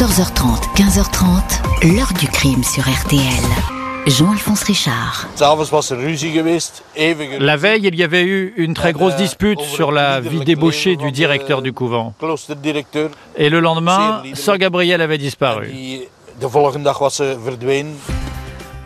14h30, 15h30, l'heure du crime sur RTL. Jean-Alphonse Richard. La veille, il y avait eu une très grosse dispute sur la vie débauchée du directeur du couvent. Et le lendemain, Sœur Gabrielle avait disparu.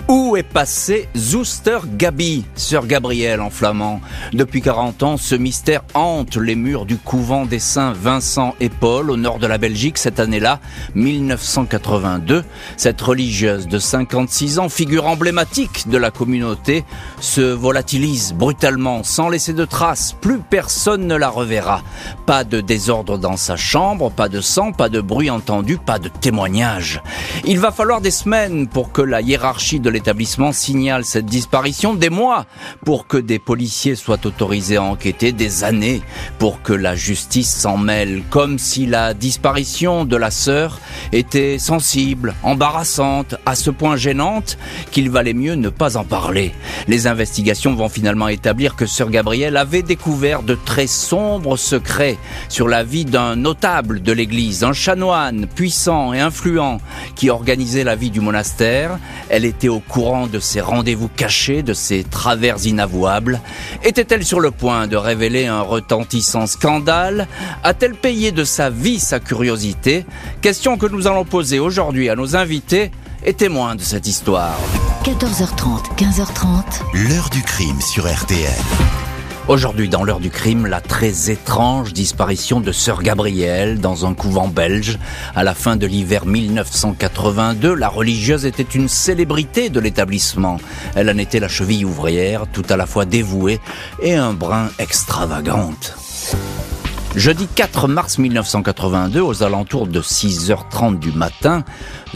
Où est passé Zouster Gabi, sœur Gabrielle en flamand Depuis 40 ans, ce mystère hante les murs du couvent des saints Vincent et Paul au nord de la Belgique cette année-là, 1982. Cette religieuse de 56 ans, figure emblématique de la communauté, se volatilise brutalement sans laisser de traces. Plus personne ne la reverra. Pas de désordre dans sa chambre, pas de sang, pas de bruit entendu, pas de témoignage. Il va falloir des semaines pour que la hiérarchie de l'établissement signale cette disparition, des mois pour que des policiers soient autorisés à enquêter, des années pour que la justice s'en mêle, comme si la disparition de la sœur était sensible, embarrassante, à ce point gênante qu'il valait mieux ne pas en parler. Les investigations vont finalement établir que sœur Gabrielle avait découvert de très sombres secrets sur la vie d'un notable de l'église, un chanoine puissant et influent qui organisait la vie du monastère. Elle était au courant de ses rendez-vous cachés, de ses travers inavouables Était-elle sur le point de révéler un retentissant scandale A-t-elle payé de sa vie sa curiosité Question que nous allons poser aujourd'hui à nos invités et témoins de cette histoire. 14h30, 15h30. L'heure du crime sur RTL. Aujourd'hui, dans l'heure du crime, la très étrange disparition de sœur Gabrielle dans un couvent belge. À la fin de l'hiver 1982, la religieuse était une célébrité de l'établissement. Elle en était la cheville ouvrière, tout à la fois dévouée et un brin extravagante. Jeudi 4 mars 1982, aux alentours de 6h30 du matin,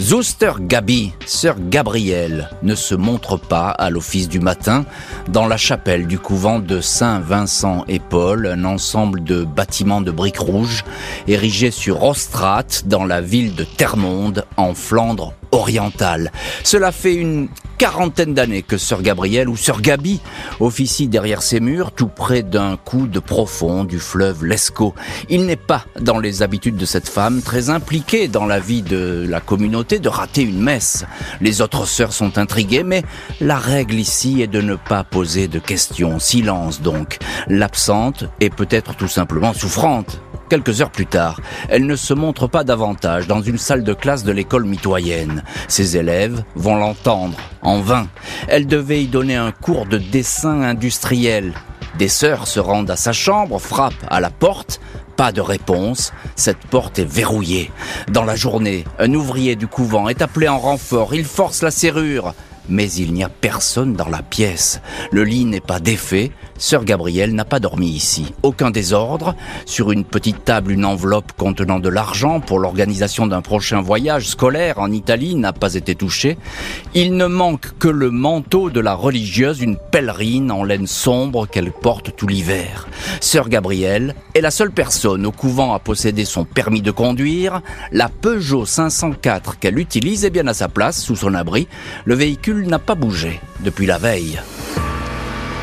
Zouster Gabi, sœur Gabrielle, ne se montre pas à l'office du matin dans la chapelle du couvent de Saint-Vincent et Paul, un ensemble de bâtiments de briques rouges érigés sur Ostrate dans la ville de Termonde en Flandre orientale. Cela fait une quarantaine d'années que Sœur Gabrielle ou Sœur Gabi officie derrière ses murs, tout près d'un coude profond du fleuve Lescaut. Il n'est pas dans les habitudes de cette femme, très impliquée dans la vie de la communauté, de rater une messe. Les autres sœurs sont intriguées, mais la règle ici est de ne pas poser de questions. Silence donc. L'absente est peut-être tout simplement souffrante. Quelques heures plus tard, elle ne se montre pas davantage dans une salle de classe de l'école mitoyenne. Ses élèves vont l'entendre, en vain. Elle devait y donner un cours de dessin industriel. Des sœurs se rendent à sa chambre, frappent à la porte, pas de réponse, cette porte est verrouillée. Dans la journée, un ouvrier du couvent est appelé en renfort, il force la serrure mais il n'y a personne dans la pièce. Le lit n'est pas défait, Sœur Gabrielle n'a pas dormi ici. Aucun désordre. Sur une petite table, une enveloppe contenant de l'argent pour l'organisation d'un prochain voyage scolaire en Italie n'a pas été touchée. Il ne manque que le manteau de la religieuse, une pèlerine en laine sombre qu'elle porte tout l'hiver. Sœur Gabrielle est la seule personne au couvent à posséder son permis de conduire. La Peugeot 504 qu'elle utilise est bien à sa place, sous son abri. Le véhicule n'a pas bougé depuis la veille.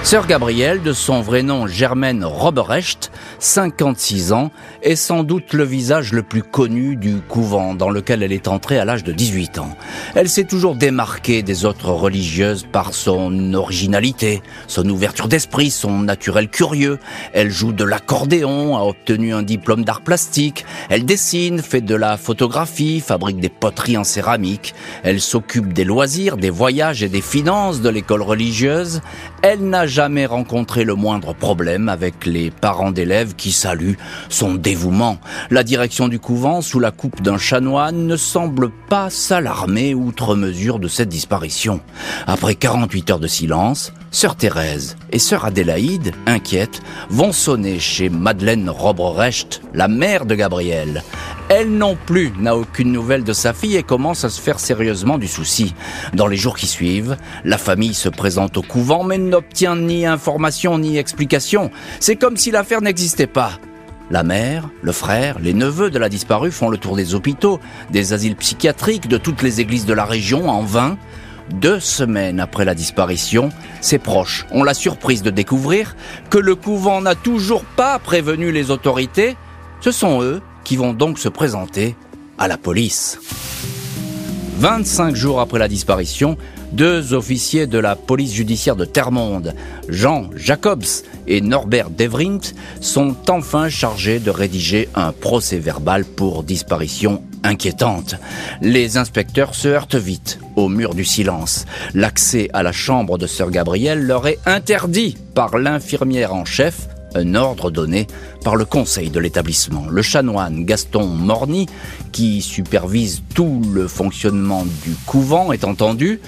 Sœur Gabrielle, de son vrai nom Germaine Roberecht, 56 ans, est sans doute le visage le plus connu du couvent dans lequel elle est entrée à l'âge de 18 ans. Elle s'est toujours démarquée des autres religieuses par son originalité, son ouverture d'esprit, son naturel curieux. Elle joue de l'accordéon, a obtenu un diplôme d'art plastique. Elle dessine, fait de la photographie, fabrique des poteries en céramique. Elle s'occupe des loisirs, des voyages et des finances de l'école religieuse. Elle n'a jamais rencontré le moindre problème avec les parents d'élèves qui saluent son dévouement. La direction du couvent, sous la coupe d'un chanoine, ne semble pas s'alarmer outre mesure de cette disparition. Après 48 heures de silence, Sœur Thérèse et Sœur Adélaïde, inquiètes, vont sonner chez Madeleine Robrecht, la mère de Gabriel. Elle non plus n'a aucune nouvelle de sa fille et commence à se faire sérieusement du souci. Dans les jours qui suivent, la famille se présente au couvent mais n'obtient ni information ni explication. C'est comme si l'affaire n'existait pas. La mère, le frère, les neveux de la disparue font le tour des hôpitaux, des asiles psychiatriques, de toutes les églises de la région en vain. Deux semaines après la disparition, ses proches ont la surprise de découvrir que le couvent n'a toujours pas prévenu les autorités. Ce sont eux qui vont donc se présenter à la police. 25 jours après la disparition, deux officiers de la police judiciaire de Termonde, Jean Jacobs et Norbert Devrindt, sont enfin chargés de rédiger un procès verbal pour disparition inquiétante. Les inspecteurs se heurtent vite au mur du silence. L'accès à la chambre de Sœur Gabrielle leur est interdit par l'infirmière en chef, un ordre donné par le conseil de l'établissement. Le chanoine Gaston Morny, qui supervise tout le fonctionnement du couvent, est entendu.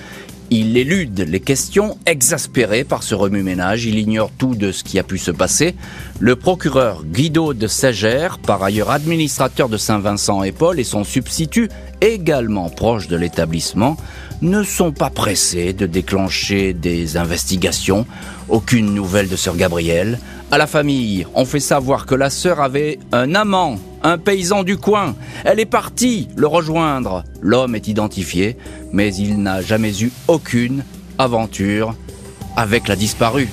Il élude les questions, exaspéré par ce remue-ménage. Il ignore tout de ce qui a pu se passer. Le procureur Guido de Ségère, par ailleurs administrateur de Saint-Vincent et Paul, et son substitut, également proche de l'établissement, ne sont pas pressés de déclencher des investigations. Aucune nouvelle de sœur Gabrielle. À la famille, on fait savoir que la sœur avait un amant, un paysan du coin. Elle est partie le rejoindre. L'homme est identifié, mais il n'a jamais eu aucune aventure avec la disparue.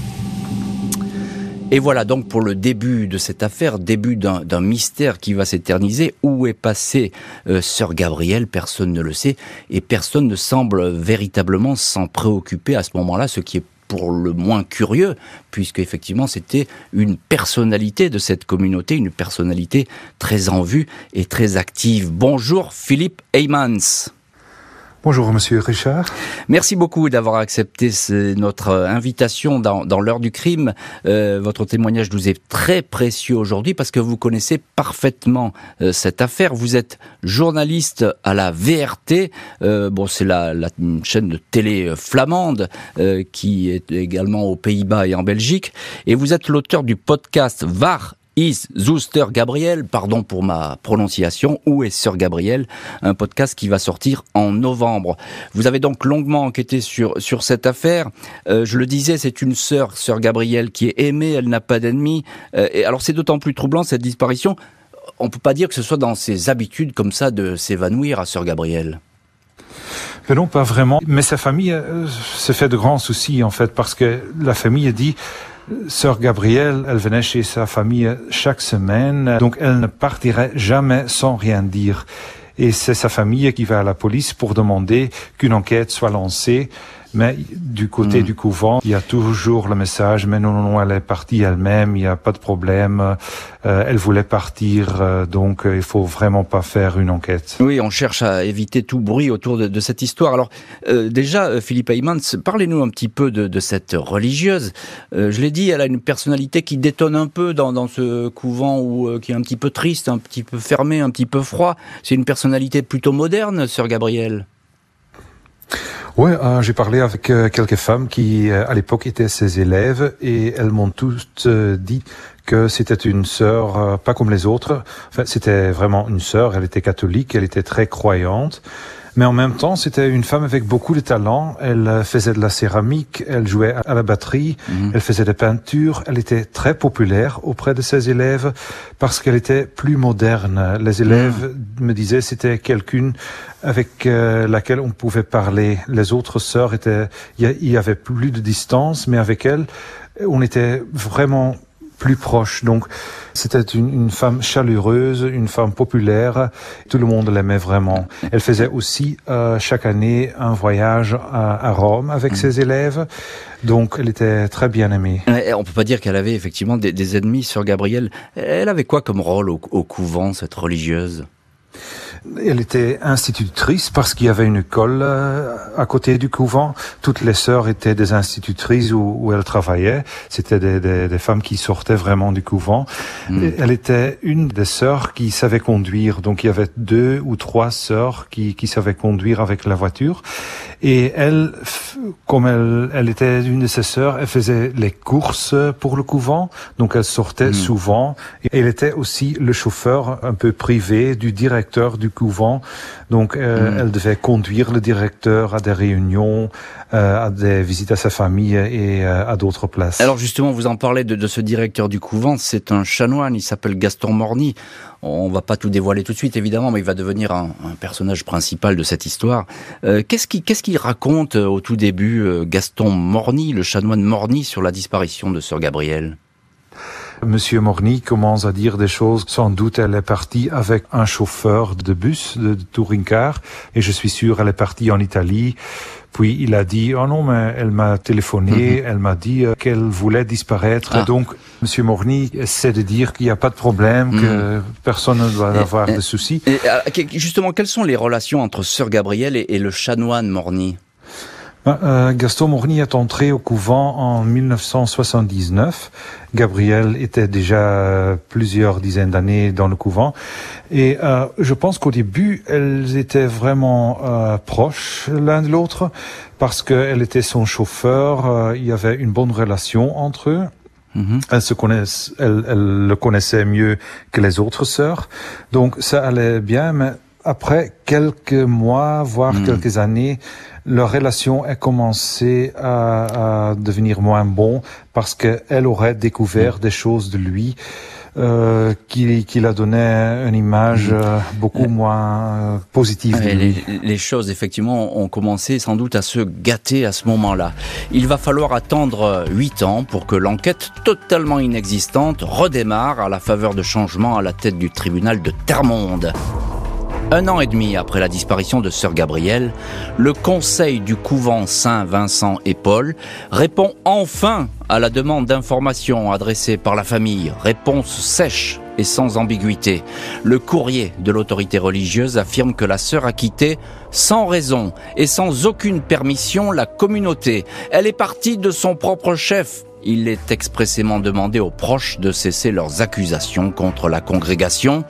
Et voilà donc pour le début de cette affaire, début d'un mystère qui va s'éterniser. Où est passée euh, sœur Gabrielle? Personne ne le sait et personne ne semble véritablement s'en préoccuper à ce moment-là, ce qui est pour le moins curieux, puisque effectivement c'était une personnalité de cette communauté, une personnalité très en vue et très active. Bonjour Philippe Heymans. Bonjour Monsieur Richard. Merci beaucoup d'avoir accepté notre invitation dans, l'heure du crime. Euh, votre témoignage nous est très précieux aujourd'hui parce que vous connaissez parfaitement euh, cette affaire. Vous êtes journaliste à la VRT. Euh, bon, c'est la, la chaîne de télé flamande qui est également aux Pays-Bas et en Belgique. Et vous êtes l'auteur du podcast VAR Is Zuster Gabriel, pardon pour ma prononciation, où est Sœur Gabriel, un podcast qui va sortir en novembre. Vous avez donc longuement enquêté sur sur cette affaire. Euh, je le disais, c'est une sœur, Sœur Gabrielle, qui est aimée, elle n'a pas d'ennemis. Euh, alors c'est d'autant plus troublant cette disparition. On peut pas dire que ce soit dans ses habitudes comme ça de s'évanouir à Sœur Gabrielle. Mais non, pas vraiment. Mais sa famille euh, se fait de grands soucis en fait parce que la famille dit Sœur Gabrielle, elle venait chez sa famille chaque semaine, donc elle ne partirait jamais sans rien dire. Et c'est sa famille qui va à la police pour demander qu'une enquête soit lancée. Mais du côté hmm. du couvent, il y a toujours le message, mais non, non, non, elle est partie elle-même, il n'y a pas de problème, euh, elle voulait partir, euh, donc euh, il faut vraiment pas faire une enquête. Oui, on cherche à éviter tout bruit autour de, de cette histoire. Alors déjà, Philippe Heymans, parlez-nous un petit peu de, de cette religieuse. je l'ai dit, elle a une personnalité qui détonne un peu dans, dans ce couvent où, qui est un petit peu triste, un petit peu fermé, un petit peu froid. C'est une personnalité plutôt moderne, sœur Gabrielle. Oui, euh, j'ai parlé avec euh, quelques femmes qui, euh, à l'époque, étaient ses élèves et elles m'ont toutes dit que c'était une sœur pas comme les autres. Enfin, c'était vraiment une sœur. Elle était catholique, elle était très croyante. Mais en même temps, c'était une femme avec beaucoup de talent. Elle faisait de la céramique, elle jouait à la batterie, mhm. elle faisait des peintures. Elle était très populaire auprès de ses élèves parce qu'elle était plus moderne. Les élèves mhm. me disaient c'était quelqu'une avec euh, laquelle on pouvait parler. Les autres sœurs étaient, il y avait plus de distance, mais avec elle, on était vraiment plus proche. Donc, c'était une, une, femme chaleureuse, une femme populaire. Tout le monde l'aimait vraiment. Elle faisait aussi euh, chaque année un voyage à, Rome avec mm. ses élèves. Donc, elle était très bien aimée. On peut pas dire qu'elle avait effectivement des, ennemis sur Gabrielle. Elle avait quoi comme rôle au couvent, cette religieuse? Elle était institutrice parce qu'il y avait une école euh, à côté du couvent. Toutes les sœurs étaient des institutrices où, où elles travaillaient. C'était des, des, des, femmes qui sortaient vraiment du couvent. Hmm. Elle était une des sœurs qui savait conduire. Donc il y avait deux ou trois sœurs qui, qui savaient conduire avec la voiture. Et elle, comme elle, elle était une de ses sœurs, elle faisait les courses pour le couvent. Donc elle sortait hmm. souvent. Et elle était aussi le chauffeur un peu privé du directeur du couvent. Donc, euh, hmm. elle devait conduire le directeur à des réunions, euh, à des visites à sa famille et euh, à d'autres places. Alors justement, vous en parlez de, de ce directeur du couvent. C'est un chanoine. Il s'appelle Gaston Morny. On va pas tout dévoiler tout de suite, évidemment, mais il va devenir un, un personnage principal de cette histoire. qu'est-ce qu'il qu'est-ce qu'il raconte au tout début, Gaston Morny, le chanoine Morny, sur la disparition de Sœur Gabrielle Monsieur Morny commence à dire des choses. Sans doute, elle est partie avec un chauffeur de bus de touring car, et je suis sûr, elle est partie en Italie. Puis il a dit, oh non, mais elle m'a téléphoné, mhm. elle m'a dit euh, qu'elle voulait disparaître. Ah. Donc, Monsieur Morny essaie de dire qu'il n'y a pas de problème, que mhm. personne ne doit avoir de soucis. Et, justement, quelles sont les relations entre Sœur Gabrielle et, le chanoine Morny? euh, Gaston Morny est entré au couvent en 1979. Gabriel était déjà plusieurs dizaines d'années dans le couvent. Et euh, je pense qu'au début, elles étaient vraiment euh, proches l'un de l'autre parce qu'elle était son chauffeur. il y avait une bonne relation entre eux. Mm-hmm. Elle se connaissent, elle, elle, le connaissait mieux que les autres sœurs, donc ça allait bien. Mais après quelques mois, voire mm. quelques années, leur relation a commencé à, à devenir moins bon parce qu'elle aurait découvert mm. des choses de lui euh, qui, qui la donnait une image mm. euh, beaucoup moins euh, positive. Les, les, choses, effectivement, ont commencé sans doute à se gâter à ce moment-là. Il va falloir attendre huit ans pour que l'enquête totalement inexistante redémarre à la faveur de changements à la tête du tribunal de Termonde. Un an et demi après la disparition de sœur Gabrielle, le conseil du couvent Saint-Vincent et Paul répond enfin à la demande d'information adressée par la famille. Réponse sèche et sans ambiguïté. Le courrier de l'autorité religieuse affirme que la sœur a quitté sans raison et sans aucune permission la communauté. Elle est partie de son propre chef il est expressément demandé aux proches de cesser leurs accusations contre la congrégation.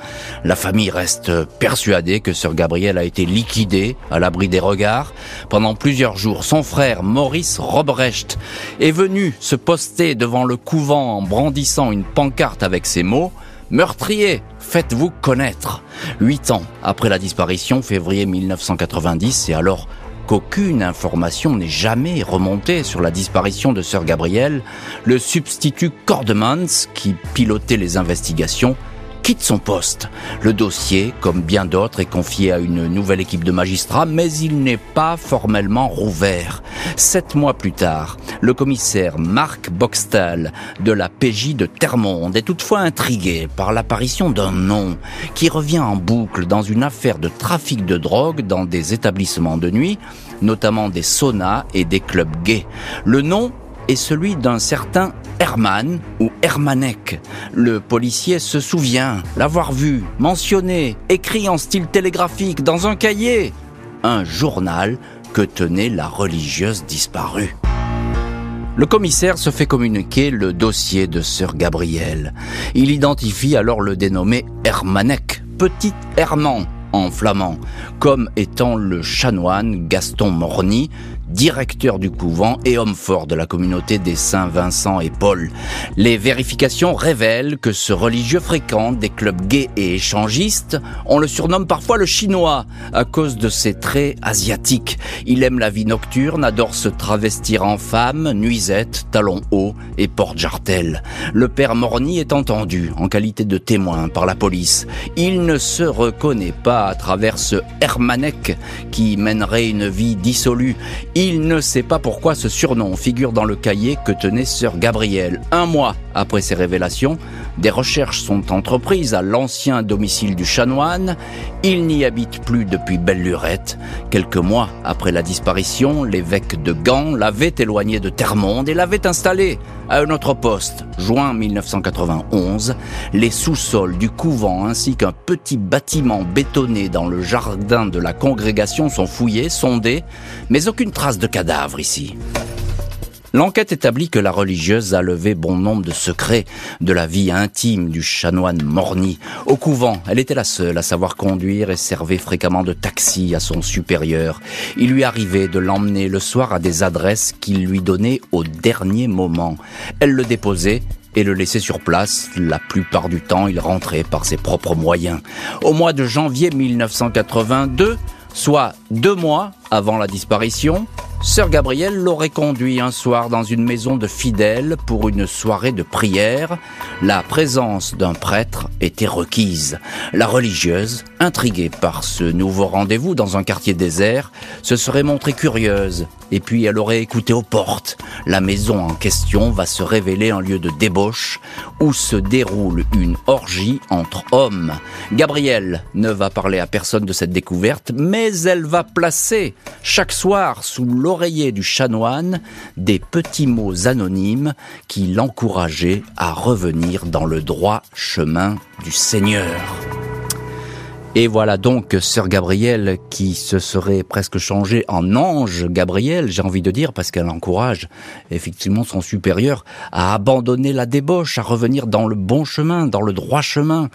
La famille reste persuadée que sœur Gabrielle a été liquidée à l'abri des regards. Pendant plusieurs jours, son frère Maurice Robrecht est venu se poster devant le couvent en brandissant une pancarte avec ces mots Meurtrier, faites-vous connaître. Huit ans après la disparition, février 1990, c'est alors qu'aucune information n'est jamais remontée sur la disparition de sœur Gabrielle, le substitut Cordemans, qui pilotait les investigations, quitte son poste. Le dossier, comme bien d'autres, est confié à une nouvelle équipe de magistrats, mais il n'est pas formellement rouvert. Sept mois plus tard, le commissaire Marc Boxtal de la PJ de Termonde est toutefois intrigué par l'apparition d'un nom qui revient en boucle dans une affaire de trafic de drogue dans des établissements de nuit, notamment des saunas et des clubs gays. Le nom est celui d'un certain Herman ou Hermanek. Le policier se souvient l'avoir vu, mentionné, écrit en style télégraphique dans un cahier, un journal que tenait la religieuse disparue. Le commissaire se fait communiquer le dossier de sœur Gabrielle. Il identifie alors le dénommé Hermanek, petit Herman en flamand, comme étant le chanoine Gaston Morny, directeur du couvent et homme fort de la communauté des Saints Vincent et Paul. Les vérifications révèlent que ce religieux fréquente des clubs gays et échangistes. On le surnomme parfois le chinois à cause de ses traits asiatiques. Il aime la vie nocturne, adore se travestir en femme, nuisette, talons hauts et porte-jartel. Le père Morny est entendu en qualité de témoin par la police. Il ne se reconnaît pas à travers ce Hermanek qui mènerait une vie dissolue. Ne sait pas pourquoi ce surnom figure dans le cahier que tenait sœur Gabrielle. Un mois après ces révélations, des recherches sont entreprises à l'ancien domicile du chanoine. Il n'y habite plus depuis belle lurette. Quelques mois après la disparition, l'évêque de Gand l'avait éloigné de Termonde et l'avait installé à un autre poste. Juin 1991, les sous-sols du couvent ainsi qu'un petit bâtiment bétonné dans le jardin de la congrégation sont fouillés, sondés, mais aucune trace de cadavre ici. L'enquête établit que la religieuse a levé bon nombre de secrets de la vie intime du chanoine Morny. Au couvent, elle était la seule à savoir conduire et servait fréquemment de taxi à son supérieur. Il lui arrivait de l'emmener le soir à des adresses qu'il lui donnait au dernier moment. Elle le déposait et le laissait sur place. La plupart du temps, il rentrait par ses propres moyens. Au mois de janvier 1982, soit deux mois avant la disparition, Sœur Gabrielle l'aurait conduit un soir dans une maison de fidèles pour une soirée de prière. La présence d'un prêtre était requise. La religieuse, intriguée par ce nouveau rendez-vous dans un quartier désert, se serait montrée curieuse et puis elle aurait écouté aux portes. La maison en question va se révéler un lieu de débauche où se déroule une orgie entre hommes. Gabrielle ne va parler à personne de cette découverte, mais elle va placer chaque soir sous du chanoine des petits mots anonymes qui l'encourageaient à revenir dans le droit chemin du Seigneur. Et voilà donc sœur Gabrielle qui se serait presque changée en ange Gabrielle, j'ai envie de dire, parce qu'elle encourage effectivement son supérieur à abandonner la débauche, à revenir dans le bon chemin, dans le droit chemin.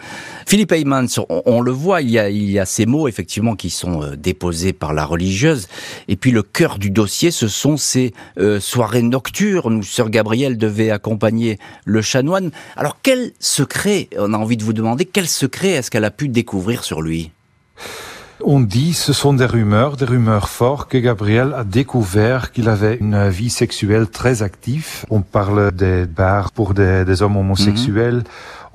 Philippe Heymans, on, le voit, il y, a, il y a ces mots effectivement qui sont euh, déposés par la religieuse, et puis le cœur du dossier, ce sont ces euh, soirées nocturnes où sœur Gabrielle devait accompagner le chanoine. Alors quel secret, on a envie de vous demander, quel secret est-ce qu'elle a pu découvrir sur lui on dit, ce sont des rumeurs, des rumeurs fortes, que Gabriel a découvert qu'il avait une vie sexuelle très active. On parle des bars pour des, hommes homosexuels. Mhm.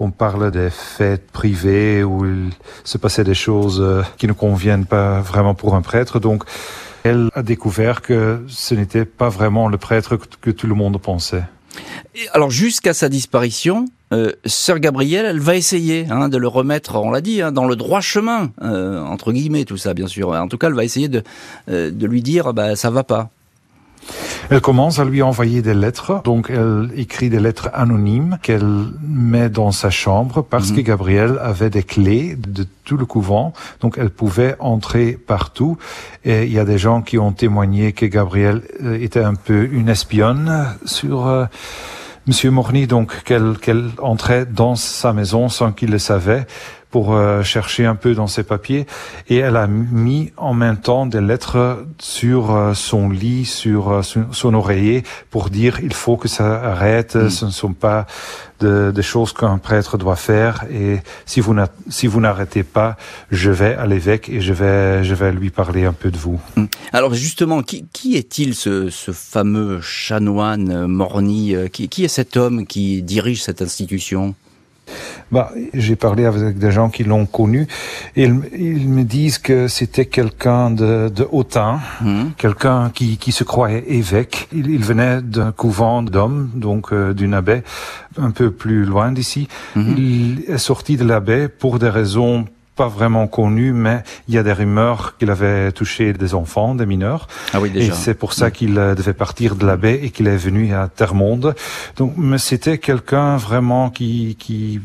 On parle des fêtes privées où il se passait des choses euh, qui ne conviennent pas vraiment pour un prêtre. Donc, elle a découvert que ce n'était pas vraiment le prêtre que tout le monde pensait. Alors jusqu'à sa disparition, euh, Sœur Gabrielle, elle va essayer hein, de le remettre, on l'a dit, hein, dans le droit chemin, euh, entre guillemets, tout ça, bien sûr. En tout cas, elle va essayer de, euh, de lui dire, bah, ça va pas. Elle commence à lui envoyer des lettres, donc elle écrit des lettres anonymes qu'elle met dans sa chambre parce mhm. que Gabrielle avait des clés de tout le couvent, donc elle pouvait entrer partout. Et il y a des gens qui ont témoigné que Gabrielle était un peu une espionne sur Monsieur Morny, donc, qu'elle entrait dans sa maison sans qu'il le savait? Pour euh, chercher un peu dans ses papiers et elle a mis en même temps des lettres sur euh, son lit, sur euh, son, oreiller pour dire il faut que ça arrête, mm. ce ne sont pas des choses qu'un prêtre doit faire et si vous si vous n'arrêtez pas, je vais à l'évêque et je vais je vais lui parler un peu de vous. Mm. Alors justement, qui, qui est-il ce, ce fameux chanoine Morny qui, qui est cet homme qui dirige cette institution? Bah, j'ai parlé avec des gens qui l'ont connu et ils, me disent que c'était quelqu'un de, de hautain, hmm. quelqu'un qui, qui se croyait évêque. Il, venait d'un couvent d'hommes, donc euh, d'une abbaye un peu plus loin d'ici. Hmm. Il est sorti de l'abbaye pour des raisons pas vraiment connu, mais il y a des rumeurs qu'il avait touché des enfants, des mineurs. Ah oui, déjà. Et c'est pour ça qu'il euh, devait partir de la baie et qu'il est venu à Termonde. Donc, mais c'était quelqu'un vraiment qui, qui,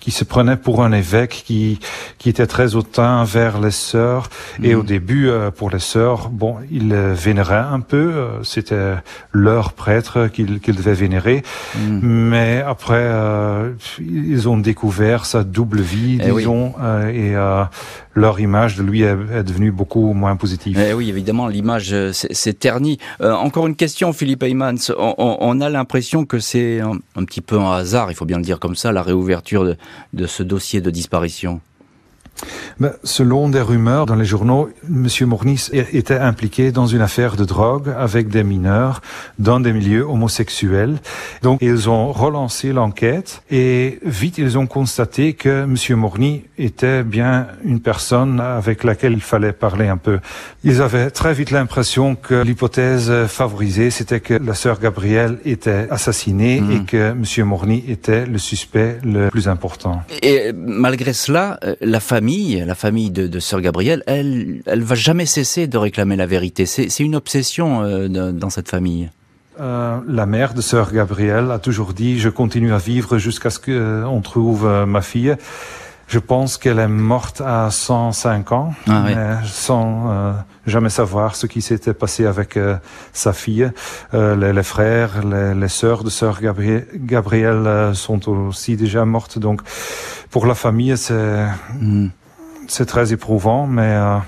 qui se prenait pour un évêque, qui, qui était très hautain vers les sœurs. Et au mm. début, euh, pour les sœurs, bon, il vénérait un peu. Euh, c'était leur prêtre qu'il qu'il devait vénérer. Mm. Mais après, ils ont découvert sa double vie, eh disons, et et euh, leur image de lui est, devenue beaucoup moins positive. Eh oui, évidemment, l'image euh, s'est ternie. Euh, encore une question, Philippe Heymans. On, a l'impression que c'est un, petit peu un hasard, il faut bien le dire comme ça, la réouverture de ce dossier de disparition. Ben, selon des rumeurs dans les journaux, M. Mornis était impliqué dans une affaire de drogue avec des mineurs dans des milieux homosexuels. Donc, ils ont relancé l'enquête et vite, ils ont constaté que M. Morny était bien une personne avec laquelle il fallait parler un peu. Ils avaient très vite l'impression que l'hypothèse favorisée, c'était que la sœur Gabrielle était assassinée hmm. et que M. Morny était le suspect le plus important. Et malgré cela, euh, la famille la famille de, de Sœur Gabrielle, elle, elle va jamais cesser de réclamer la vérité. C'est une obsession euh, dans cette famille. Euh, la mère de Sœur Gabrielle a toujours dit je continue à vivre jusqu'à ce qu'on euh, trouve ma fille. Je pense qu'elle est morte à 105 ans, ah sans jamais savoir ce qui s'était passé avec sa fille. Les, frères, les, les, sœurs de sœur Gabrielle, Gabrielle sont aussi déjà mortes. Donc, pour la famille, c'est hmm c'est très éprouvant, mais euh,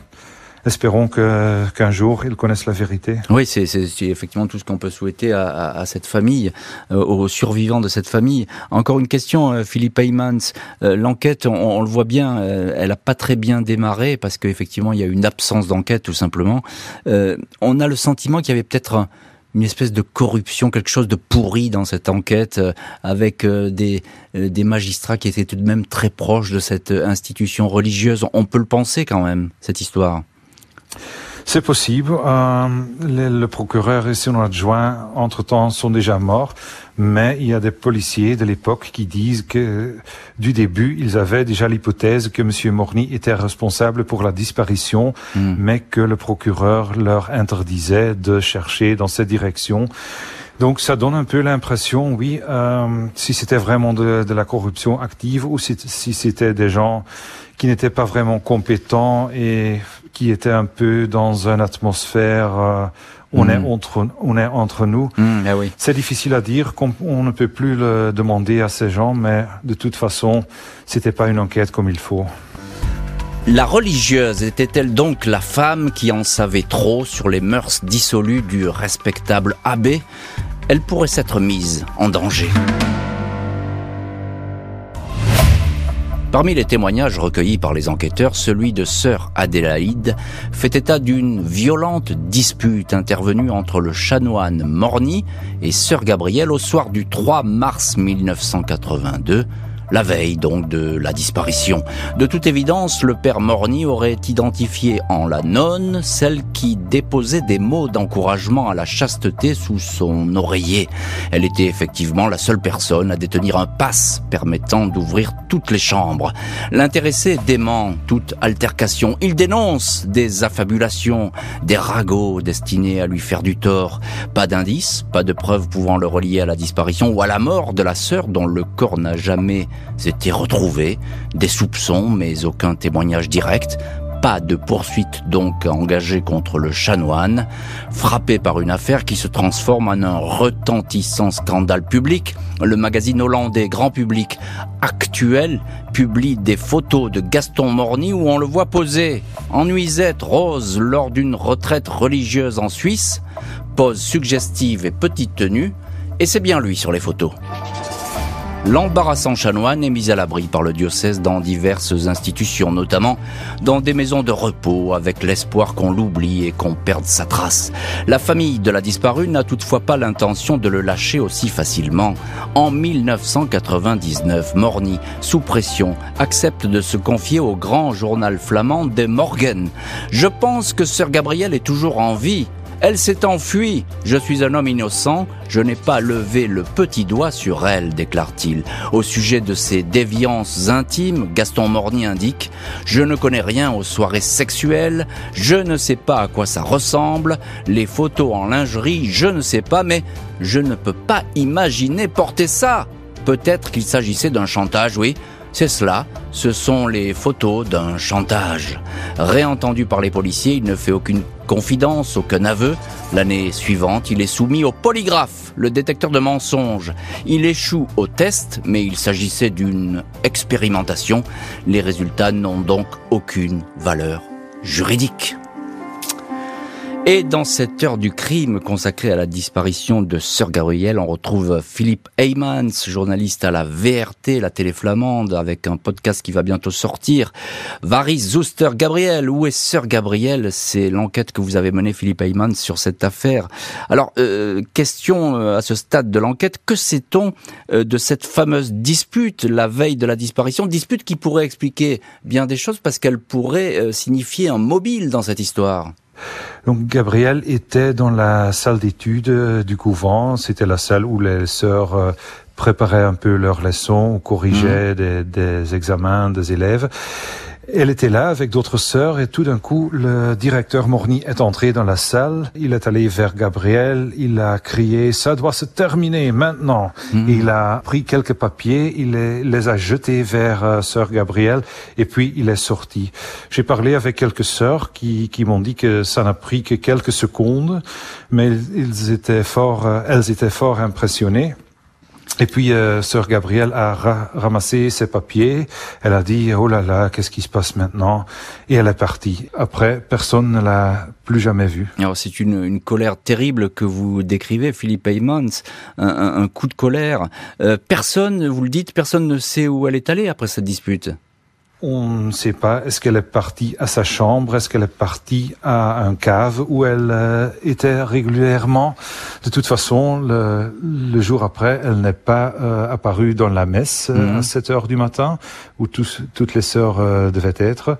espérons qu'un jour ils connaissent la vérité. Oui, c'est effectivement tout ce qu'on peut souhaiter à, cette famille, euh, aux survivants de cette famille. Encore une question, euh, Philippe Heymans. Euh, l'enquête, on, le voit bien, elle a pas très bien démarré parce qu'effectivement il y a une absence d'enquête tout simplement. on a le sentiment qu'il y avait peut-être une espèce de corruption, quelque chose de pourri dans cette enquête, avec des magistrats qui étaient tout de même très proches de cette institution religieuse. On peut le penser quand même, cette histoire. C'est possible. Euh, le, le, procureur et son adjoint, entre-temps, sont déjà morts. Mais il y a des policiers de l'époque qui disent que, du début, ils avaient déjà l'hypothèse que M. Morny était responsable pour la disparition, hmm. mais que le procureur leur interdisait de chercher dans cette direction. Donc ça donne un peu l'impression, oui, euh, si c'était vraiment de, de, la corruption active ou si, si c'était des gens qui n'étaient pas vraiment compétents et qui était un peu dans une atmosphère euh, on est mm. entre on est entre nous. Mm, eh oui. C'est difficile à dire, on, ne peut plus le demander à ces gens, mais de toute façon, c'était pas une enquête comme il faut. La religieuse était-elle donc la femme qui en savait trop sur les mœurs dissolues du respectable abbé? Elle pourrait s'être mise en danger. Parmi les témoignages recueillis par les enquêteurs, celui de sœur Adélaïde fait état d'une violente dispute intervenue entre le chanoine Morny et sœur Gabrielle au soir du 3 mars 1982 la veille donc de la disparition. De toute évidence, le père Morny aurait identifié en la nonne celle qui déposait des mots d'encouragement à la chasteté sous son oreiller. Elle était effectivement la seule personne à détenir un passe permettant d'ouvrir toutes les chambres. L'intéressé dément toute altercation. Il dénonce des affabulations, des ragots destinés à lui faire du tort. Pas d'indices, pas de preuves pouvant le relier à la disparition ou à la mort de la sœur dont le corps n'a jamais s'étaient retrouvés, des soupçons mais aucun témoignage direct, pas de poursuite donc engagée contre le chanoine, frappé par une affaire qui se transforme en un retentissant scandale public. Le magazine hollandais Grand Public Actuel publie des photos de Gaston Morny où on le voit poser en nuisette rose lors d'une retraite religieuse en Suisse, pose suggestive et petite tenue, et c'est bien lui sur les photos. L'embarrassant chanoine est mis à l'abri par le diocèse dans diverses institutions, notamment dans des maisons de repos, avec l'espoir qu'on l'oublie et qu'on perde sa trace. La famille de la disparue n'a toutefois pas l'intention de le lâcher aussi facilement. En 1999, Morny, sous pression, accepte de se confier au grand journal flamand De Morgen. Je pense que Sœur Gabrielle est toujours en vie, elle s'est enfuie. Je suis un homme innocent. Je n'ai pas levé le petit doigt sur elle, déclare-t-il. Au sujet de ses déviances intimes, Gaston Morny indique Je ne connais rien aux soirées sexuelles. Je ne sais pas à quoi ça ressemble. Les photos en lingerie, je ne sais pas, mais je ne peux pas imaginer porter ça. Peut-être qu'il s'agissait d'un chantage, oui. C'est cela, ce sont les photos d'un chantage. Réentendu par les policiers, il ne fait aucune confidence, aucun aveu. L'année suivante, il est soumis au polygraphe, le détecteur de mensonges. Il échoue au test, mais il s'agissait d'une expérimentation. Les résultats n'ont donc aucune valeur juridique. Et dans cette heure du crime consacrée à la disparition de Sœur Gabrielle, on retrouve Philippe Heymans, journaliste à la VRT, la télé flamande, avec un podcast qui va bientôt sortir. Varis Zuster Gabriel, où est Sœur Gabrielle? C'est l'enquête que vous avez menée, Philippe Heymans, sur cette affaire. Alors, euh, question euh, à ce stade de l'enquête, que sait-on euh, de cette fameuse dispute la veille de la disparition? Dispute qui pourrait expliquer bien des choses parce qu'elle pourrait signifier un mobile dans cette histoire. Donc Gabriel était dans la salle d'études du couvent. C'était la salle où les sœurs euh, préparaient un peu leurs leçons, corrigeaient mmh. des, des, examens des élèves. Elle était là avec d'autres sœurs et tout d'un coup, le directeur Morny est entré dans la salle. Il est allé vers Gabriel. Il a crié, ça doit se terminer maintenant. Hmm. Il a pris quelques papiers. Il les, a jetés vers euh, sœur Gabrielle et puis il est sorti. J'ai parlé avec quelques sœurs qui, qui m'ont dit que ça n'a pris que quelques secondes, mais ils étaient fort, euh, elles étaient fort impressionnées. Et puis, euh, sœur Gabrielle a ramassé ses papiers. Elle a dit, oh là là, qu'est-ce qui se passe maintenant? Et elle est partie. Après, personne ne l'a plus jamais vue. Alors, c'est une, une, colère terrible que vous décrivez, Philippe Heymans, un, un, coup de colère. Euh, personne, vous le dites, personne ne sait où elle est allée après cette dispute? On ne sait pas. Est-ce qu'elle est partie à sa chambre? Est-ce qu'elle est partie à un cave où elle euh, était régulièrement? De toute façon, le, le jour après, elle n'est pas euh, apparue dans la messe euh, à 7 mhm. heures du matin où tous, toutes les sœurs devaient être.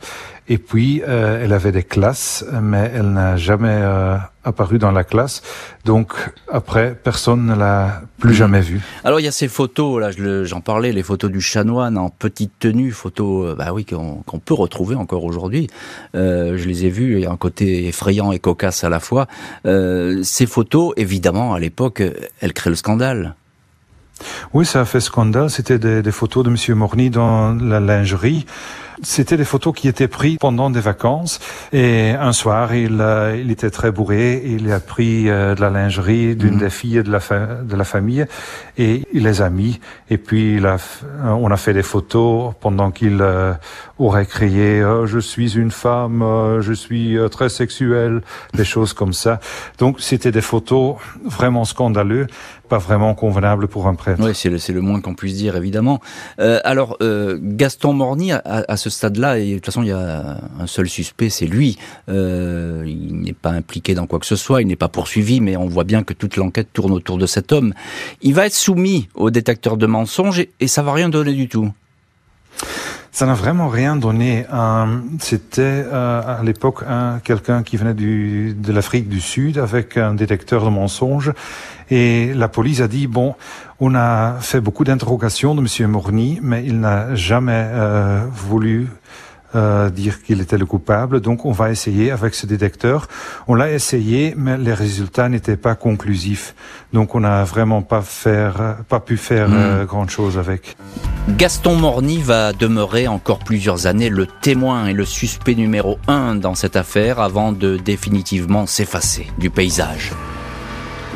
Et puis, euh, elle avait des classes, mais elle n'a jamais euh, apparu dans la classe. Donc, après, personne ne l'a plus jamais vue. Alors, il y a ces photos, là, j'en parlais, les photos du chanoine en petite tenue, photos, euh, bah oui, qu'on peut retrouver encore aujourd'hui. Euh, je les ai vues, il y a un côté effrayant et cocasse à la fois. Euh, ces photos, évidemment, à l'époque, elles créent le scandale. Oui, ça a fait scandale. C'était des, des, photos de Monsieur Morny dans la lingerie. C'était des photos qui étaient prises pendant des vacances. Et un soir, il, euh, il était très bourré. Il a pris euh, de la lingerie d'une mhm. des filles de la, de la famille et il les a mis. Et puis, il a, on a fait des photos pendant qu'il euh, aurait crié Je suis une femme, je suis très sexuelle », des choses comme ça. Donc, c'était des photos vraiment scandaleuses pas vraiment convenable pour un prêtre. Oui, c'est le, moins qu'on puisse dire, évidemment. Euh, alors, euh, Gaston Morny, à, à ce stade-là, et de toute façon, il y a un seul suspect, c'est lui. Euh, il n'est pas impliqué dans quoi que ce soit, il n'est pas poursuivi, mais on voit bien que toute l'enquête tourne autour de cet homme. Il va être soumis au détecteur de mensonges et, et ça va rien donner du tout. Ça n'a vraiment rien donné. Euh, C'était euh, à l'époque quelqu'un qui venait du, de l'Afrique du Sud avec un détecteur de mensonges. Et la police a dit, bon, on a fait beaucoup d'interrogations de Monsieur Morny, mais il n'a jamais euh, voulu euh, dire qu'il était le coupable. Donc on va essayer avec ce détecteur. On l'a essayé, mais les résultats n'étaient pas conclusifs. Donc on n'a vraiment pas, faire, pas pu faire hmm. euh, grand chose avec. Gaston Morny va demeurer encore plusieurs années le témoin et le suspect numéro un dans cette affaire avant de définitivement s'effacer du paysage.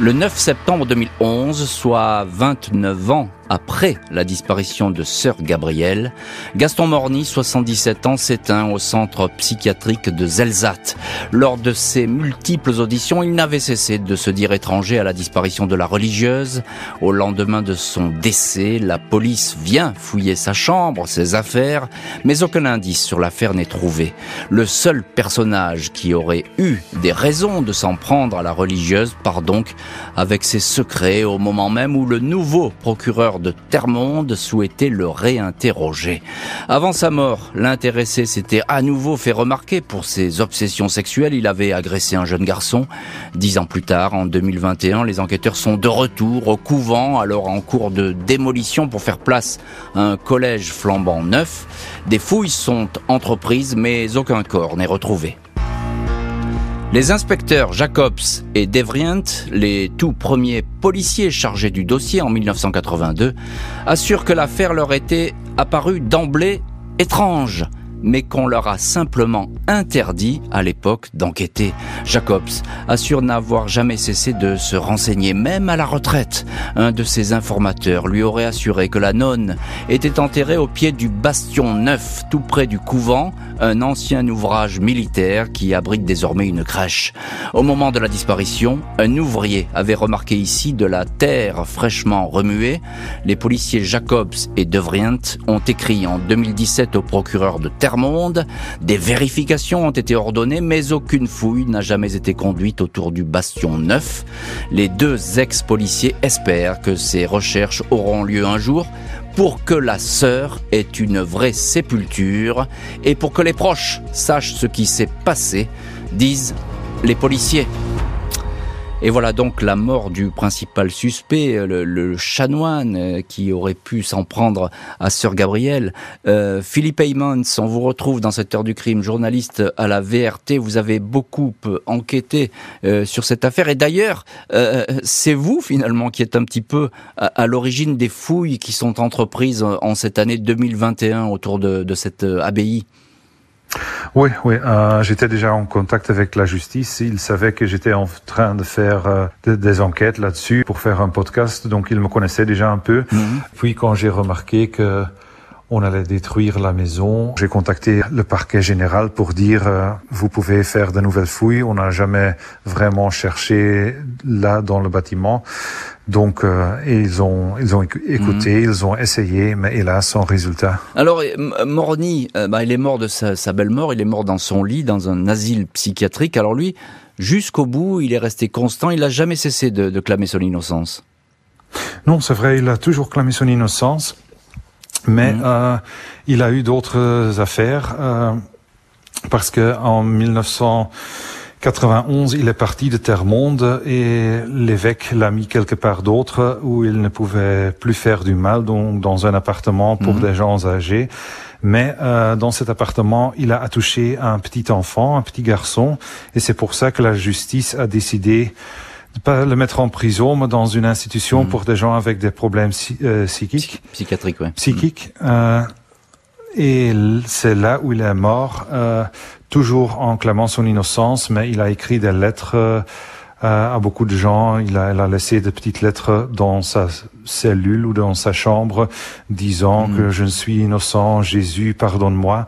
Le 9 septembre 2011, soit 29 ans après la disparition de sœur Gabrielle, Gaston Morny, 77 ans, s'éteint au centre psychiatrique de Zelzat. Lors de ses multiples auditions, il n'avait cessé de se dire étranger à la disparition de la religieuse. Au lendemain de son décès, la police vient fouiller sa chambre, ses affaires, mais aucun indice sur l'affaire n'est trouvé. Le seul personnage qui aurait eu des raisons de s'en prendre à la religieuse part donc avec ses secrets au moment même où le nouveau procureur de Termonde souhaitait le réinterroger. Avant sa mort, l'intéressé s'était à nouveau fait remarquer pour ses obsessions sexuelles. Il avait agressé un jeune garçon. Dix ans plus tard, en 2021, les enquêteurs sont de retour au couvent, alors en cours de démolition pour faire place à un collège flambant neuf. Des fouilles sont entreprises, mais aucun corps n'est retrouvé. Les inspecteurs Jacobs et Devrient, les tout premiers policiers chargés du dossier en 1982, assurent que l'affaire leur était apparue d'emblée étrange mais qu'on leur a simplement interdit à l'époque d'enquêter. Jacobs assure n'avoir jamais cessé de se renseigner, même à la retraite. Un de ses informateurs lui aurait assuré que la nonne était enterrée au pied du bastion neuf, tout près du couvent, un ancien ouvrage militaire qui abrite désormais une crèche. Au moment de la disparition, un ouvrier avait remarqué ici de la terre fraîchement remuée. Les policiers Jacobs et Devrient ont écrit en 2017 au procureur de Terre monde. Des vérifications ont été ordonnées, mais aucune fouille n'a jamais été conduite autour du bastion neuf. Les deux ex-policiers espèrent que ces recherches auront lieu un jour pour que la sœur ait une vraie sépulture et pour que les proches sachent ce qui s'est passé, disent les policiers. Et voilà donc la mort du principal suspect, euh, le, chanoine euh, qui aurait pu s'en prendre à Sœur Gabrielle. Euh, Philippe Heymans, on vous retrouve dans cette heure du crime, journaliste à la VRT. Vous avez beaucoup enquêté sur cette affaire. Et d'ailleurs, c'est vous finalement qui êtes un petit peu à, l'origine des fouilles qui sont entreprises en cette année 2021 autour de, de cette abbaye. Oui, oui. Euh, j'étais déjà en contact avec la justice. Ils savaient que j'étais en train de faire euh, des enquêtes là-dessus pour faire un podcast, donc ils me connaissaient déjà un peu. Mhm. Puis quand j'ai remarqué que on allait détruire la maison. J'ai contacté le parquet général pour dire euh, vous pouvez faire de nouvelles fouilles. On n'a jamais vraiment cherché là dans le bâtiment. Donc euh, ils ont ils ont écouté, mhm. ils ont essayé, mais hélas sans résultat. Alors euh, Morny, bah, il est mort de sa, sa, belle mort. Il est mort dans son lit dans un asile psychiatrique. Alors lui, jusqu'au bout, il est resté constant. Il n'a jamais cessé de, de clamer son innocence. Non, c'est vrai. Il a toujours clamé son innocence. Mais mhm. euh, il a eu d'autres affaires euh, parce que en 1991, il est parti de Terre-Monde et l'évêque l'a mis quelque part d'autre où il ne pouvait plus faire du mal, donc dans un appartement pour mhm. des gens âgés. Mais euh, dans cet appartement, il a attouché un petit enfant, un petit garçon, et c'est pour ça que la justice a décidé pas le mettre en prison, mais dans une institution mm. pour des gens avec des problèmes euh, psychiques. psychiatriques, oui. Psychiques. Euh, et c'est là où il est mort, euh, toujours en clamant son innocence, mais il a écrit des lettres euh, à beaucoup de gens. Il a, il a, laissé des petites lettres dans sa cellule ou dans sa chambre, disant mm. que je suis innocent, Jésus, pardonne-moi.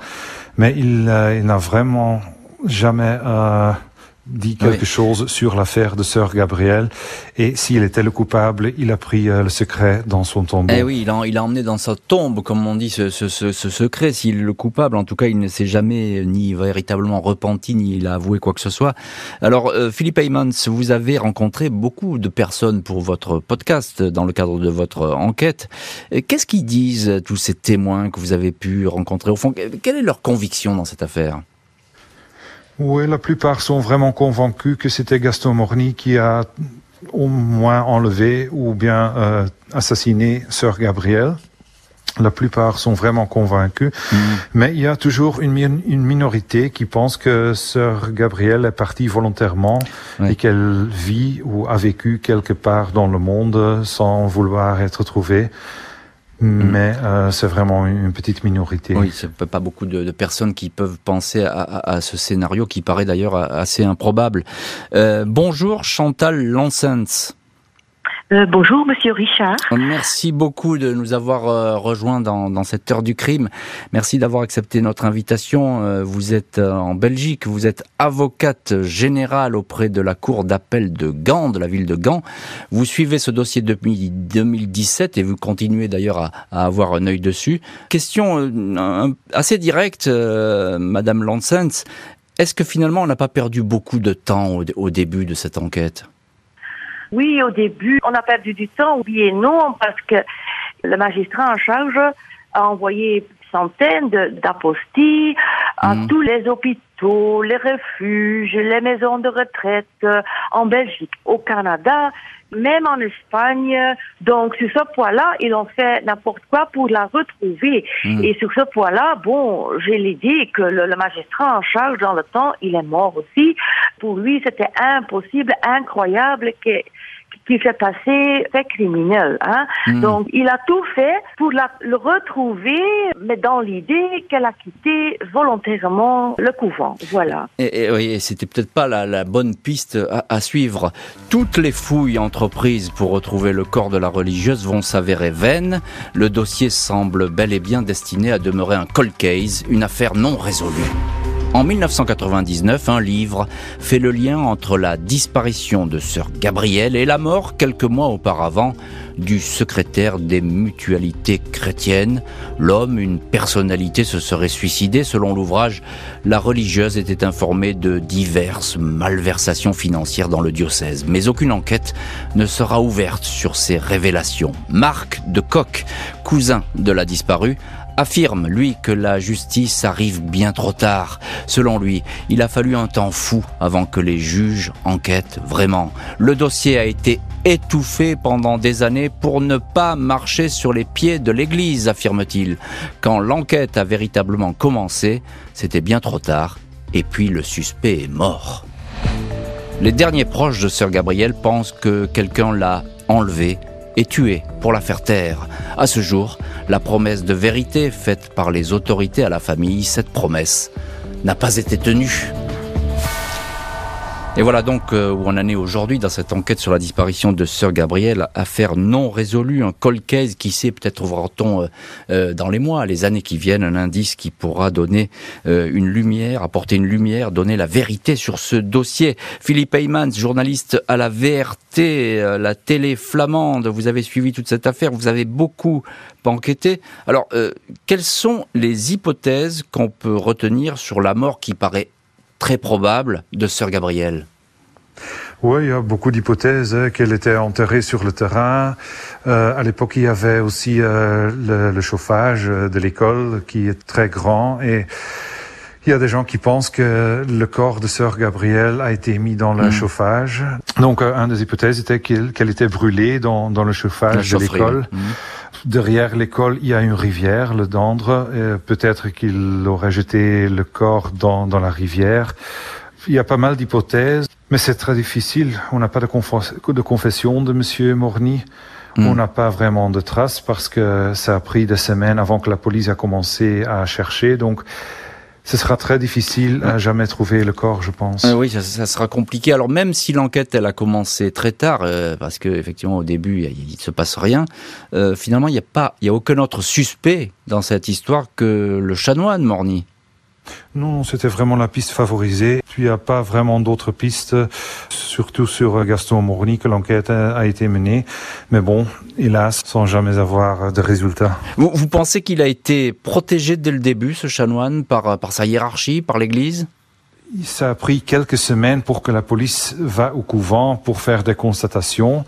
Mais il, il n'a vraiment jamais dit quelque chose sur l'affaire de sœur Gabrielle et s'il était le coupable, il a pris euh, le secret dans son tombeau. Eh oui, il a, il a emmené dans sa tombe, comme on dit, ce, ce, ce, ce secret. S'il est le coupable, en tout cas, il ne s'est jamais ni véritablement repenti, ni il a avoué quoi que ce soit. Alors, euh, Philippe Heymans, vous avez rencontré beaucoup de personnes pour votre podcast dans le cadre de votre enquête. Qu'est-ce qu'ils disent, tous ces témoins que vous avez pu rencontrer? Au fond, quelle est leur conviction dans cette affaire? Oui, la plupart sont vraiment convaincus que c'était Gaston Morny qui a au moins enlevé ou bien euh, assassiné Sœur Gabrielle. La plupart sont vraiment convaincus, mm. mais il y a toujours une, une, minorité qui pense que Sœur Gabrielle est partie volontairement et qu'elle vit ou a vécu quelque part dans le monde sans vouloir être trouvée. Mm. mais euh, c'est vraiment une petite minorité. Oui, c'est pas beaucoup de, de, personnes qui peuvent penser à, à, à, ce scénario qui paraît d'ailleurs assez improbable. Euh, bonjour Chantal Lansens. Euh, bonjour, Monsieur Richard. Merci beaucoup de nous avoir euh, rejoints dans, dans, cette heure du crime. Merci d'avoir accepté notre invitation. Euh, vous êtes en Belgique, vous êtes avocate générale auprès de la Cour d'appel de Gand, de la ville de Gand. Vous suivez ce dossier depuis 2017 et vous continuez d'ailleurs à, à, avoir un œil dessus. Question assez directe, Madame Lansens. Est-ce que finalement on n'a pas perdu beaucoup de temps au, au début de cette enquête? Oui, au début, on a perdu du temps, oui et non, parce que le magistrat en charge a envoyé centaines d'apostilles à mhm. tous les hôpitaux, les refuges, les maisons de retraite euh, en Belgique, au Canada, même en Espagne. Donc, sur ce point-là, ils ont fait n'importe quoi pour la retrouver. Mhm. Et sur ce point-là, bon, j'ai l'idée que le, le, magistrat en charge dans le temps, il est mort aussi. Pour lui, c'était impossible, incroyable que qui fait passer fait criminel. Hein? Hmm. Donc, il a tout fait pour la, le retrouver, mais dans l'idée qu'elle a quitté volontairement le couvent. Voilà. Et, et oui, c'était peut-être pas la, la, bonne piste à, à, suivre. Toutes les fouilles entreprises pour retrouver le corps de la religieuse vont s'avérer vaines. Le dossier semble bel et bien destiné à demeurer un cold case, une affaire non résolue. En 1999, un livre fait le lien entre la disparition de sœur Gabrielle et la mort, quelques mois auparavant, du secrétaire des mutualités chrétiennes. L'homme, une personnalité, se serait suicidé. Selon l'ouvrage, la religieuse était informée de diverses malversations financières dans le diocèse. Mais aucune enquête ne sera ouverte sur ces révélations. Marc de Coq, cousin de la disparue, affirme, lui, que la justice arrive bien trop tard. Selon lui, il a fallu un temps fou avant que les juges enquêtent vraiment. Le dossier a été étouffé pendant des années pour ne pas marcher sur les pieds de l'Église, affirme-t-il. Quand l'enquête a véritablement commencé, c'était bien trop tard, et puis le suspect est mort. Les derniers proches de sœur Gabrielle pensent que quelqu'un l'a enlevé et tué pour la faire taire. À ce jour, la promesse de vérité faite par les autorités à la famille, cette promesse n'a pas été tenue. Et voilà donc euh, où on en est aujourd'hui dans cette enquête sur la disparition de Sœur Gabrielle, affaire non résolue, un cold qui sait peut-être ouvrira-t-on euh, euh, dans les mois, les années qui viennent, un indice qui pourra donner une lumière, apporter une lumière, donner la vérité sur ce dossier. Philippe Heymans, journaliste à la VRT, la télé flamande, vous avez suivi toute cette affaire, vous avez beaucoup enquêté. Alors, quelles sont les hypothèses qu'on peut retenir sur la mort qui paraît très probable de Sœur Gabrielle oui, il y a beaucoup d'hypothèses hein, qu'elle était enterrée sur le terrain. Euh, à l'époque, il y avait aussi euh, le, chauffage de l'école qui est très grand et il y a des gens qui pensent que le corps de sœur Gabrielle a été mis dans le hmm. chauffage. Donc, euh, une des hypothèses était qu'elle était brûlée dans, dans le chauffage de l'école. Hmm. Derrière l'école, il y a une rivière, le Dandre. Peut-être qu'il aurait jeté le corps dans, dans la rivière. Il y a pas mal d'hypothèses, mais c'est très difficile. On n'a pas de, de, confession de Monsieur Morny. Hmm. On n'a pas vraiment de traces parce que ça a pris des semaines avant que la police a commencé à chercher. Donc, ce sera très difficile à jamais trouver le corps, je pense. Euh, oui, ça, sera compliqué. Alors même si l'enquête elle a commencé très tard, euh, parce que effectivement au début il ne se passe rien, euh, finalement il n'y a pas, il y a aucun autre suspect dans cette histoire que le chanoine Morny. Non, c'était vraiment la piste favorisée. Il n'y a pas vraiment d'autres pistes, surtout sur Gaston Morny, que l'enquête a été menée. Mais bon, hélas, sans jamais avoir de résultats. Vous, pensez qu'il a été protégé dès le début, ce chanoine, par, par sa hiérarchie, par l'Église? Ça a pris quelques semaines pour que la police va au couvent pour faire des constatations.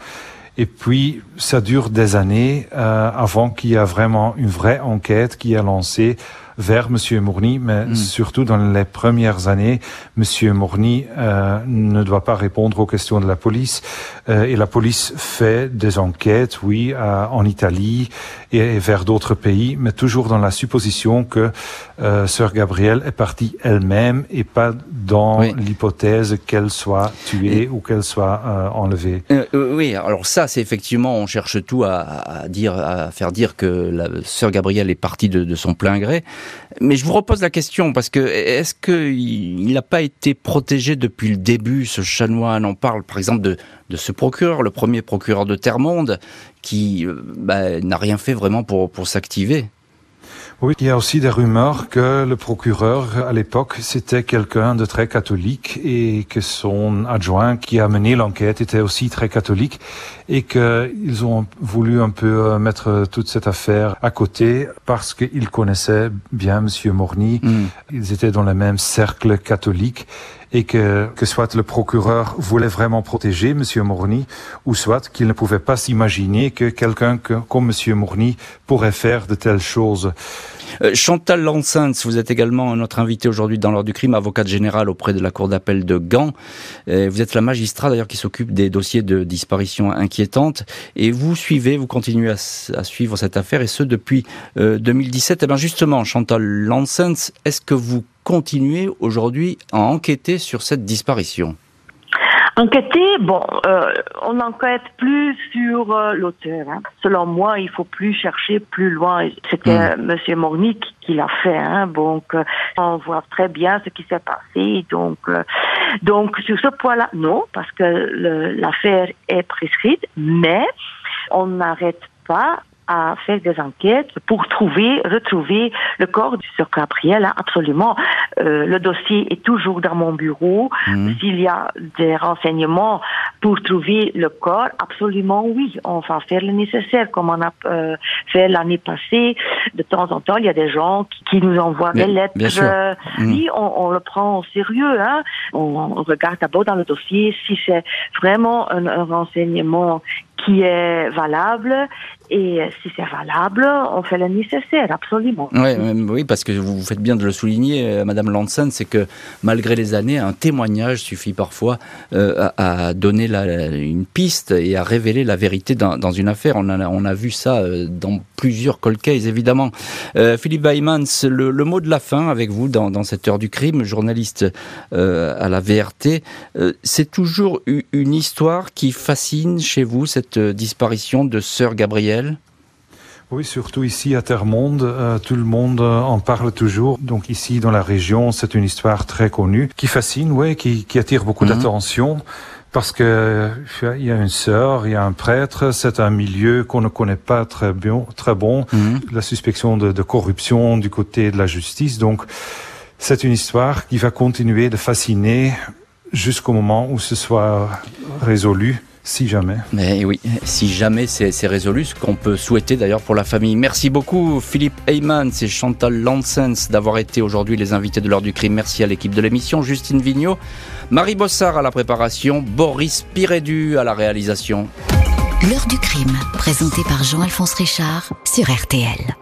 Et puis, ça dure des années euh, avant qu'il y ait vraiment une vraie enquête qui a lancé vers Monsieur Mourny, mais hmm. surtout dans les premières années, Monsieur Mourny euh, ne doit pas répondre aux questions de la police. Euh, et la police fait des enquêtes, oui, euh, en Italie et, vers d'autres pays, mais toujours dans la supposition que euh, Sœur Gabrielle est partie elle-même et pas dans l'hypothèse qu'elle soit tuée ou qu'elle soit euh, enlevée. oui, alors ça, c'est effectivement, on cherche tout à, à, dire, à faire dire que la Sœur Gabrielle est partie de, de son plein gré. Mais je vous repose la question parce que est-ce qu'il n'a pas été protégé depuis le début, ce chanoine? On parle par exemple de, ce procureur, le premier procureur de Terre-Monde, qui euh, bah, n'a rien fait vraiment pour s'activer. Oui, il y a aussi des rumeurs que le procureur, à l'époque, c'était quelqu'un de très catholique et que son adjoint qui a mené l'enquête était aussi très catholique et qu'ils ont voulu un peu euh, mettre toute cette affaire à côté parce qu'ils connaissaient bien Monsieur Morny. Mm. Ils étaient dans le même cercle catholique et que, que soit le procureur voulait vraiment protéger Monsieur Morny, ou soit qu'il ne pouvait pas s'imaginer que quelqu'un comme Monsieur Morny pourrait faire de telles choses. Euh, Chantal Lansens, vous êtes également notre invité aujourd'hui dans l'ordre du crime, avocate générale auprès de la Cour d'appel de Gand. Euh, vous êtes la magistrat d'ailleurs qui s'occupe des dossiers de disparition inquiétante et vous suivez, vous continuez à, suivre cette affaire et ce depuis 2017. Euh, et eh bien justement, Chantal Lansens, est-ce que vous continuez aujourd'hui à enquêter sur cette disparition Enquêter, bon, euh, on n'enquête plus sur euh, l'auteur. Hein. Selon moi, il faut plus chercher plus loin. C'était hmm. Monsieur Mornick qui l'a fait. Hein. Donc, euh, on voit très bien ce qui s'est passé. Donc, donc sur ce point-là, non, parce que l'affaire est prescrite, mais on n'arrête pas à faire des enquêtes pour trouver, retrouver le corps du sœur Gabriel. Hein, absolument. Euh, le dossier est toujours dans mon bureau. Mhm. S'il y a des renseignements pour trouver le corps, absolument oui. On va faire le nécessaire comme on a euh, fait l'année passée. De temps en temps, il y a des gens qui, nous envoient des lettres. Euh, mhm. Oui, on, le prend au sérieux. Hein. On, regarde d'abord dans le dossier si c'est vraiment un, un renseignement qui est valable et si c'est valable, on fait le nécessaire, absolument. oui, parce que vous faites bien de le souligner, euh, Madame Lansen, c'est que malgré les années, un témoignage suffit parfois euh, à, donner une piste et à révéler la vérité dans, une affaire. On a, on a vu ça euh, dans plusieurs cold cases, évidemment. Euh, Philippe Weimans, le, mot de la fin avec vous dans, cette heure du crime, journaliste euh, à la VRT, c'est toujours une histoire qui fascine chez vous, cette disparition de sœur Gabrielle? Oui, surtout ici à Terremonde, euh, tout le monde euh, en parle toujours. Donc ici dans la région, c'est une histoire très connue qui fascine, ouais, qui, qui attire beaucoup mhm. d'attention parce que il y a une sœur, il y a un prêtre, c'est un milieu qu'on ne connaît pas très bien, très bon. Mhm. La suspicion de, de, corruption du côté de la justice, donc c'est une histoire qui va continuer de fasciner jusqu'au moment où ce soit résolu. Si jamais. Mais oui, si jamais c'est résolu, ce qu'on peut souhaiter d'ailleurs pour la famille. Merci beaucoup Philippe Heyman et Chantal Lansens d'avoir été aujourd'hui les invités de l'heure du crime. Merci à l'équipe de l'émission, Justine Vignot, Marie Bossard à la préparation, Boris Pirédu à la réalisation. L'heure du crime, présenté par Jean-Alphonse Richard sur RTL.